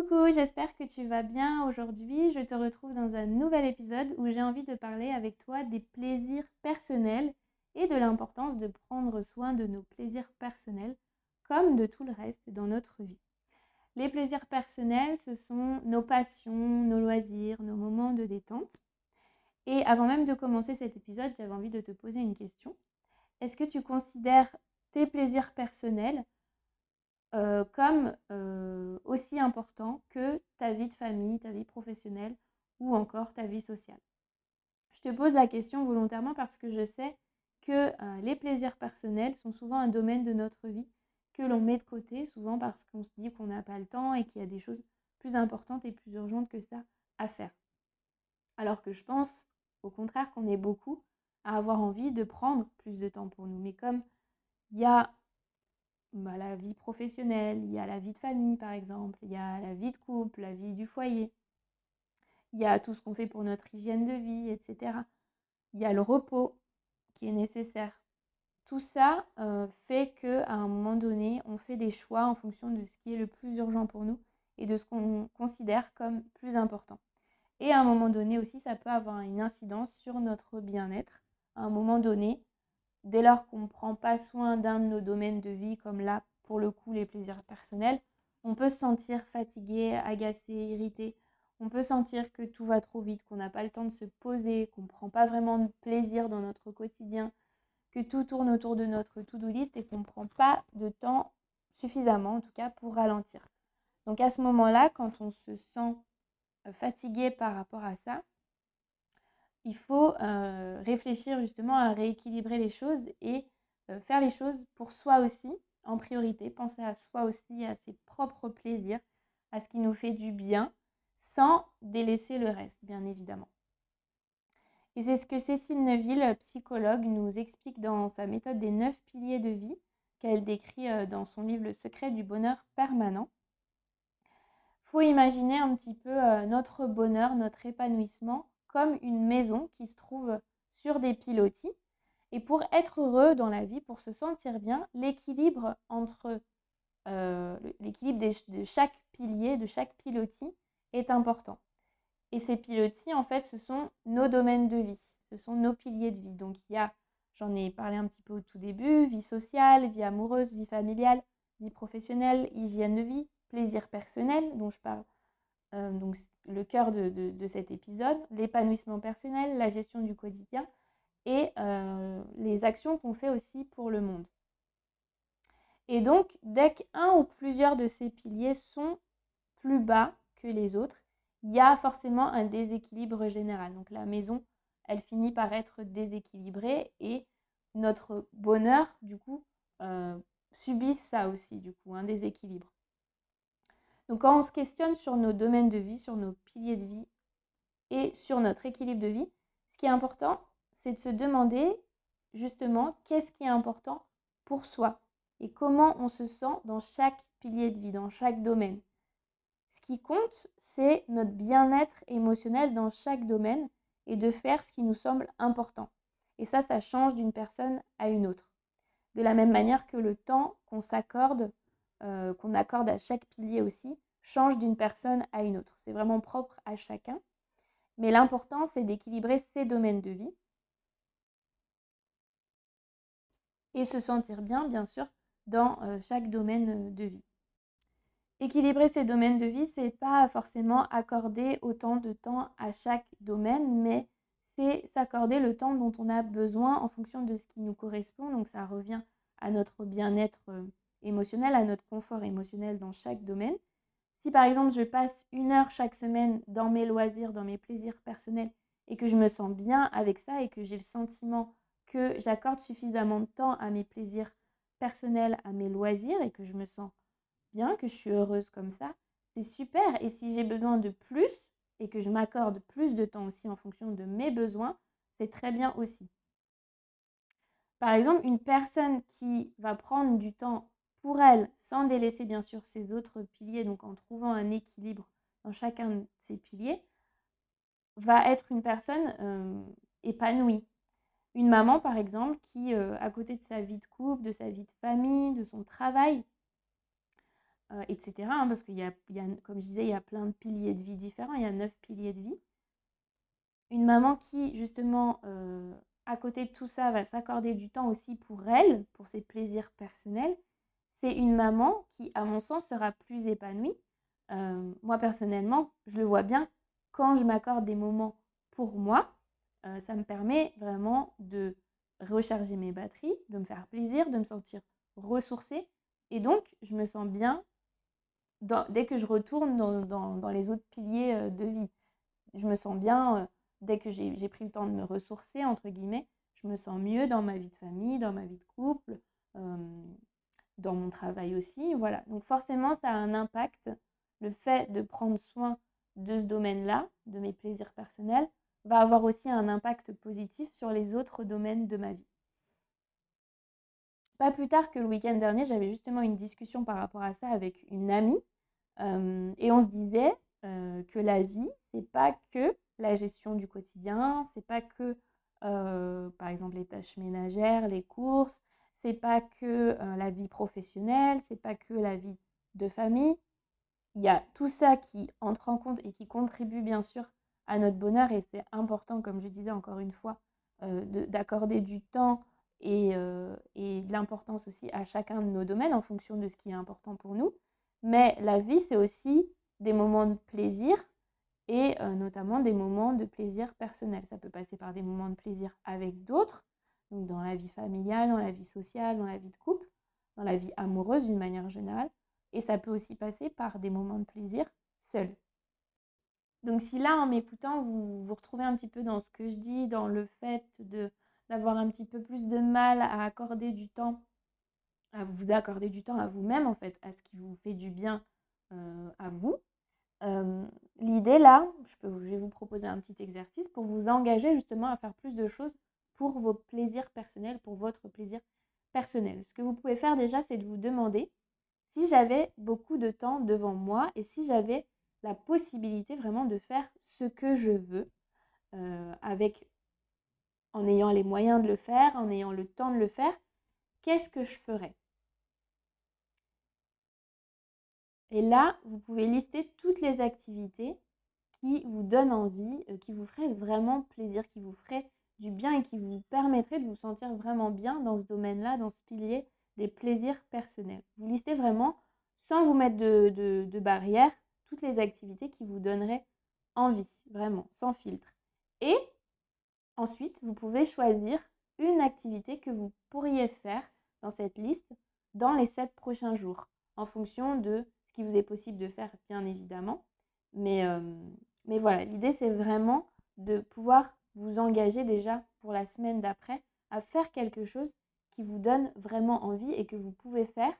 Coucou, j'espère que tu vas bien aujourd'hui. Je te retrouve dans un nouvel épisode où j'ai envie de parler avec toi des plaisirs personnels et de l'importance de prendre soin de nos plaisirs personnels comme de tout le reste dans notre vie. Les plaisirs personnels, ce sont nos passions, nos loisirs, nos moments de détente. Et avant même de commencer cet épisode, j'avais envie de te poser une question. Est-ce que tu considères tes plaisirs personnels euh, comme euh, aussi important que ta vie de famille, ta vie professionnelle ou encore ta vie sociale. Je te pose la question volontairement parce que je sais que euh, les plaisirs personnels sont souvent un domaine de notre vie que l'on met de côté, souvent parce qu'on se dit qu'on n'a pas le temps et qu'il y a des choses plus importantes et plus urgentes que ça à faire. Alors que je pense au contraire qu'on est beaucoup à avoir envie de prendre plus de temps pour nous. Mais comme il y a bah, la vie professionnelle, il y a la vie de famille par exemple, il y a la vie de couple, la vie du foyer, il y a tout ce qu'on fait pour notre hygiène de vie, etc. Il y a le repos qui est nécessaire. Tout ça euh, fait qu'à un moment donné, on fait des choix en fonction de ce qui est le plus urgent pour nous et de ce qu'on considère comme plus important. Et à un moment donné aussi, ça peut avoir une incidence sur notre bien-être. À un moment donné, dès lors qu'on ne prend pas soin d'un de nos domaines de vie, comme là, pour le coup, les plaisirs personnels, on peut se sentir fatigué, agacé, irrité. On peut sentir que tout va trop vite, qu'on n'a pas le temps de se poser, qu'on ne prend pas vraiment de plaisir dans notre quotidien, que tout tourne autour de notre to-do list et qu'on ne prend pas de temps suffisamment, en tout cas, pour ralentir. Donc à ce moment-là, quand on se sent euh, fatigué par rapport à ça, il faut euh, réfléchir justement à rééquilibrer les choses et euh, faire les choses pour soi aussi en priorité, penser à soi aussi, à ses propres plaisirs, à ce qui nous fait du bien, sans délaisser le reste, bien évidemment. Et c'est ce que Cécile Neuville, psychologue, nous explique dans sa méthode des neuf piliers de vie, qu'elle décrit euh, dans son livre Le secret du bonheur permanent. Faut imaginer un petit peu notre bonheur, notre épanouissement comme une maison qui se trouve sur des pilotis. Et pour être heureux dans la vie, pour se sentir bien, l'équilibre entre euh, l'équilibre de chaque pilier, de chaque pilotis est important. Et ces pilotis, en fait, ce sont nos domaines de vie, ce sont nos piliers de vie. Donc il y a, j'en ai parlé un petit peu au tout début, vie sociale, vie amoureuse, vie familiale, vie professionnelle, hygiène de vie, plaisir personnel, dont je parle euh, donc le cœur de, cet épisode, l'épanouissement personnel, la gestion du quotidien et euh, les actions qu'on fait aussi pour le monde. Et donc, dès qu'un ou plusieurs de ces piliers sont plus bas que les autres, il y a forcément un déséquilibre général. Donc la maison, elle finit par être déséquilibrée et notre bonheur, du coup, euh, subit ça aussi, du coup, un déséquilibre. Donc quand on se questionne sur nos domaines de vie, sur nos piliers de vie et sur notre équilibre de vie, ce qui est important, c'est de se demander justement qu'est-ce qui est important pour soi et comment on se sent dans chaque pilier de vie, dans chaque domaine. Ce qui compte, c'est notre bien-être émotionnel dans chaque domaine et de faire ce qui nous semble important. Et ça, ça change d'une personne à une autre. De la même manière que le temps qu'on s'accorde euh, qu'on accorde à chaque pilier aussi change d'une personne à une autre. C'est vraiment propre à chacun. Mais l'important, c'est d'équilibrer ces domaines de vie et se sentir bien, bien sûr, dans euh, chaque domaine de vie. Équilibrer ces domaines de vie, c'est pas forcément accorder autant de temps à chaque domaine, mais c'est s'accorder le temps dont on a besoin en fonction de ce qui nous correspond. Donc ça revient à notre bien-être euh, émotionnel, à notre confort émotionnel dans chaque domaine. Si par exemple je passe une heure chaque semaine dans mes loisirs, dans mes plaisirs personnels, et que je me sens bien avec ça et que j'ai le sentiment que j'accorde suffisamment de temps à mes plaisirs personnels, à mes loisirs, et que je me sens bien, que je suis heureuse comme ça, c'est super. Et si j'ai besoin de plus, et que je m'accorde plus de temps aussi en fonction de mes besoins, c'est très bien aussi. Par exemple, une personne qui va prendre du temps pour elle, sans délaisser bien sûr ses autres piliers, donc en trouvant un équilibre dans chacun de ses piliers, va être une personne euh, épanouie. Une maman, par exemple, qui, euh, à côté de sa vie de couple, de sa vie de famille, de son travail, etc. Hein, parce qu'il y a, comme je disais, il y a plein de piliers de vie différents, il y a neuf piliers de vie. Une maman qui, justement, à côté de tout ça, va s'accorder du temps aussi pour elle, pour ses plaisirs personnels, c'est une maman qui, à mon sens, sera plus épanouie. moi, personnellement, je le vois bien, quand je m'accorde des moments pour moi, ça me permet vraiment de recharger mes batteries, de me faire plaisir, de me sentir ressourcée. Et donc, je me sens bien dès que je retourne dans, les autres piliers de vie. Je me sens bien dès que j'ai pris le temps de me ressourcer, entre guillemets. Je me sens mieux dans ma vie de famille, dans ma vie de couple, dans mon travail aussi. Voilà. Donc forcément, ça a un impact. Le fait de prendre soin de ce domaine-là, de mes plaisirs personnels, va avoir aussi un impact positif sur les autres domaines de ma vie. Pas plus tard que le week-end dernier, j'avais justement une discussion par rapport à ça avec une amie et on se disait que la vie, c'est pas que la gestion du quotidien, c'est pas que par exemple les tâches ménagères, les courses, c'est pas que la vie professionnelle, c'est pas que la vie de famille. Il y a tout ça qui entre en compte et qui contribue bien sûr à notre bonheur et c'est important, comme je disais encore une fois, d'accorder du temps et, et de l'importance aussi à chacun de nos domaines en fonction de ce qui est important pour nous. Mais la vie, c'est aussi des moments de plaisir et notamment des moments de plaisir personnel. Ça peut passer par des moments de plaisir avec d'autres, donc dans la vie familiale, dans la vie sociale, dans la vie de couple, dans la vie amoureuse d'une manière générale. Et ça peut aussi passer par des moments de plaisir seul. Donc si là, en m'écoutant, vous vous retrouvez un petit peu dans ce que je dis, dans le fait de d'avoir un petit peu plus de mal à accorder du temps à vous accorder du temps à vous-même, en fait, à ce qui vous fait du bien à vous. L'idée là, je vais vous proposer un petit exercice pour vous engager justement à faire plus de choses pour vos plaisirs personnels, pour votre plaisir personnel. Ce que vous pouvez faire déjà, c'est de vous demander si j'avais beaucoup de temps devant moi et si j'avais la possibilité vraiment de faire ce que je veux avec en ayant les moyens de le faire, en ayant le temps de le faire, qu'est-ce que je ferais? Et là, vous pouvez lister toutes les activités qui vous donnent envie, euh, qui vous feraient vraiment plaisir, qui vous feraient du bien et qui vous permettraient de vous sentir vraiment bien dans ce domaine-là, dans ce pilier des plaisirs personnels. Vous listez vraiment, sans vous mettre de, de, de barrière, toutes les activités qui vous donneraient envie, vraiment, sans filtre. Et ensuite, vous pouvez choisir une activité que vous pourriez faire dans cette liste dans les sept prochains jours, en fonction de ce qui vous est possible de faire, bien évidemment. Mais, mais voilà, l'idée, c'est vraiment de pouvoir vous engager déjà pour la semaine d'après à faire quelque chose qui vous donne vraiment envie et que vous pouvez faire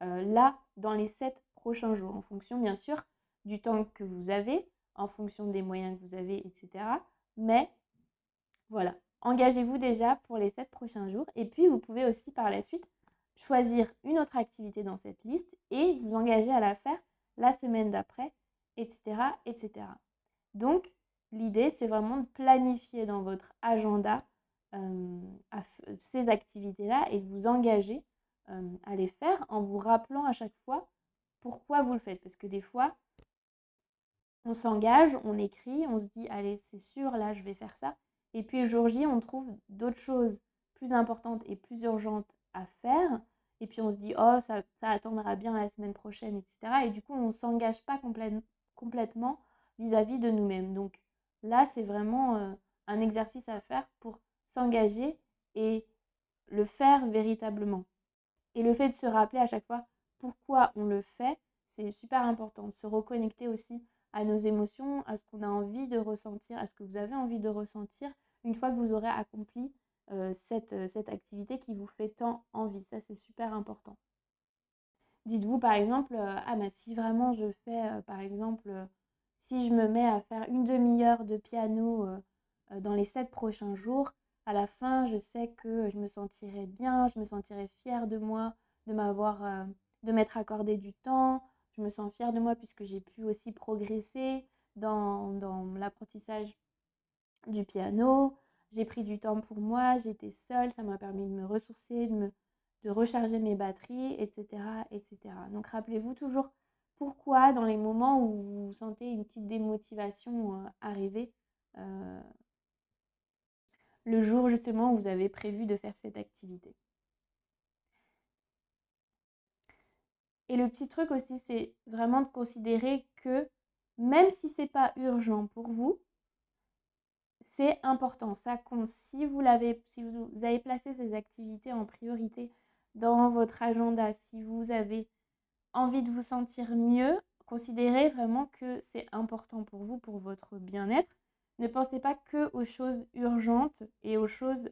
là dans les sept prochains jours, en fonction bien sûr du temps que vous avez, en fonction des moyens que vous avez, etc. Mais voilà, engagez-vous déjà pour les sept prochains jours et puis vous pouvez aussi par la suite choisir une autre activité dans cette liste et vous engager à la faire la semaine d'après, etc., etc. Donc, l'idée, c'est vraiment de planifier dans votre agenda ces activités-là et de vous engager à les faire en vous rappelant à chaque fois pourquoi vous le faites. Parce que des fois, on s'engage, on écrit, on se dit, allez, c'est sûr, là, je vais faire ça. Et puis le jour J, on trouve d'autres choses plus importantes et plus urgentes à faire. Et puis on se dit, oh, ça, attendra bien la semaine prochaine, etc. Et du coup, on ne s'engage pas complètement vis-à-vis de nous-mêmes. Donc là, c'est vraiment euh, un exercice à faire pour s'engager et le faire véritablement. Et le fait de se rappeler à chaque fois pourquoi on le fait, c'est super important. Se reconnecter aussi à nos émotions, à ce qu'on a envie de ressentir, à ce que vous avez envie de ressentir une fois que vous aurez accompli euh, cette, euh, cette, activité qui vous fait tant envie. Ça, c'est super important. Dites-vous par exemple, ah bah si vraiment je fais, par exemple, si je me mets à faire une demi-heure de piano dans les sept prochains jours, à la fin, je sais que je me sentirai bien, je me sentirai fière de moi, de m'avoir, de m'être accordé du temps. Je me sens fière de moi puisque j'ai pu aussi progresser dans, dans l'apprentissage du piano j'ai pris du temps pour moi, j'étais seule, ça m'a permis de me ressourcer, de me, de recharger mes batteries, etc. etc. Donc rappelez-vous toujours pourquoi dans les moments où vous sentez une petite démotivation euh, arriver, euh, le jour justement où vous avez prévu de faire cette activité? Et le petit truc aussi, c'est vraiment de considérer que même si ce n'est pas urgent pour vous, c'est important. Ça compte. Si vous avez placé ces activités en priorité dans votre agenda, si vous avez envie de vous sentir mieux, considérez vraiment que c'est important pour vous, pour votre bien-être. Ne pensez pas que aux choses urgentes et aux choses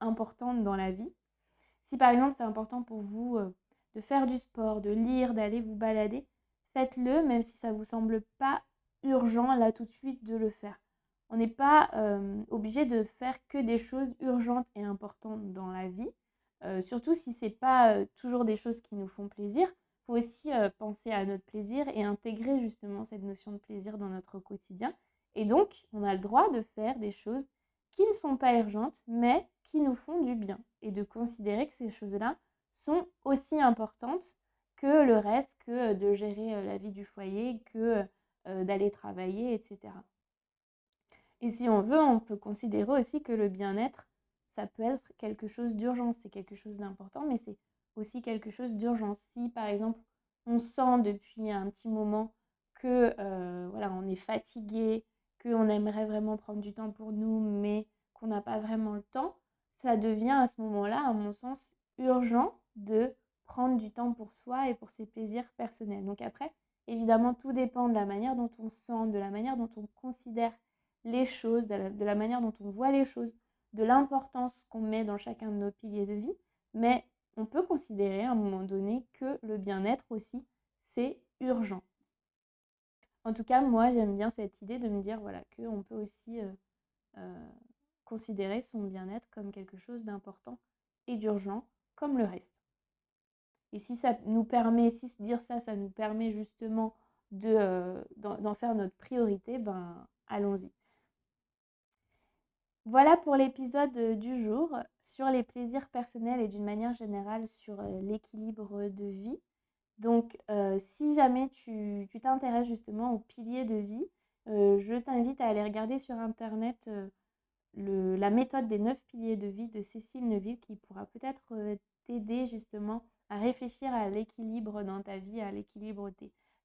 importantes dans la vie. Si par exemple c'est important pour vous euh, de faire du sport, de lire, d'aller vous balader, faites-le même si ça ne vous semble pas urgent là tout de suite de le faire. On n'est pas obligé de faire que des choses urgentes et importantes dans la vie, euh, surtout si ce n'est pas toujours des choses qui nous font plaisir. Faut aussi penser à notre plaisir et intégrer justement cette notion de plaisir dans notre quotidien. Et donc, on a le droit de faire des choses qui ne sont pas urgentes, mais qui nous font du bien. Et de considérer que ces choses-là sont aussi importantes que le reste, que de gérer la vie du foyer, que d'aller travailler, etc. Et si on veut, on peut considérer aussi que le bien-être, ça peut être quelque chose d'urgent. C'est quelque chose d'important, mais c'est aussi quelque chose d'urgent. Si par exemple, on sent depuis un petit moment que euh, voilà, on est fatigué, qu'on aimerait vraiment prendre du temps pour nous, mais qu'on n'a pas vraiment le temps, ça devient à ce moment-là, à mon sens, urgent de prendre du temps pour soi et pour ses plaisirs personnels. Donc après, évidemment, tout dépend de la manière dont on se sent, de la manière dont on considère les choses, de la, manière dont on voit les choses, de l'importance qu'on met dans chacun de nos piliers de vie. Mais on peut considérer à un moment donné que le bien-être aussi, c'est urgent. En tout cas, moi, j'aime bien cette idée de me dire voilà, qu'on peut aussi euh, euh, considérer son bien-être comme quelque chose d'important et d'urgent, comme le reste. Et si ça nous permet, si dire ça, ça nous permet justement euh, d'en faire notre priorité, ben allons-y. Voilà pour l'épisode euh, du jour sur les plaisirs personnels et d'une manière générale sur euh, l'équilibre de vie. Donc, euh, si jamais tu t'intéresses justement aux piliers de vie, je t'invite à aller regarder sur Internet la méthode des neuf piliers de vie de Cécile Neville qui pourra peut-être t'aider justement à réfléchir à l'équilibre dans ta vie, à l'équilibre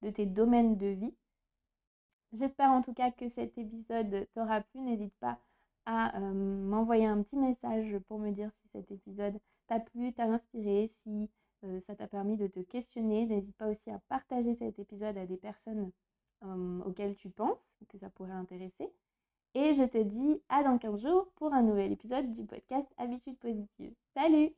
de tes domaines de vie. J'espère en tout cas que cet épisode t'aura plu. N'hésite pas à m'envoyer un petit message pour me dire si cet épisode t'a plu, t'a inspiré, si ça t'a permis de te questionner. N'hésite pas aussi à partager cet épisode à des personnes auxquelles tu penses que ça pourrait intéresser. Et je te dis à dans 15 jours pour un nouvel épisode du podcast Habitude positive. Salut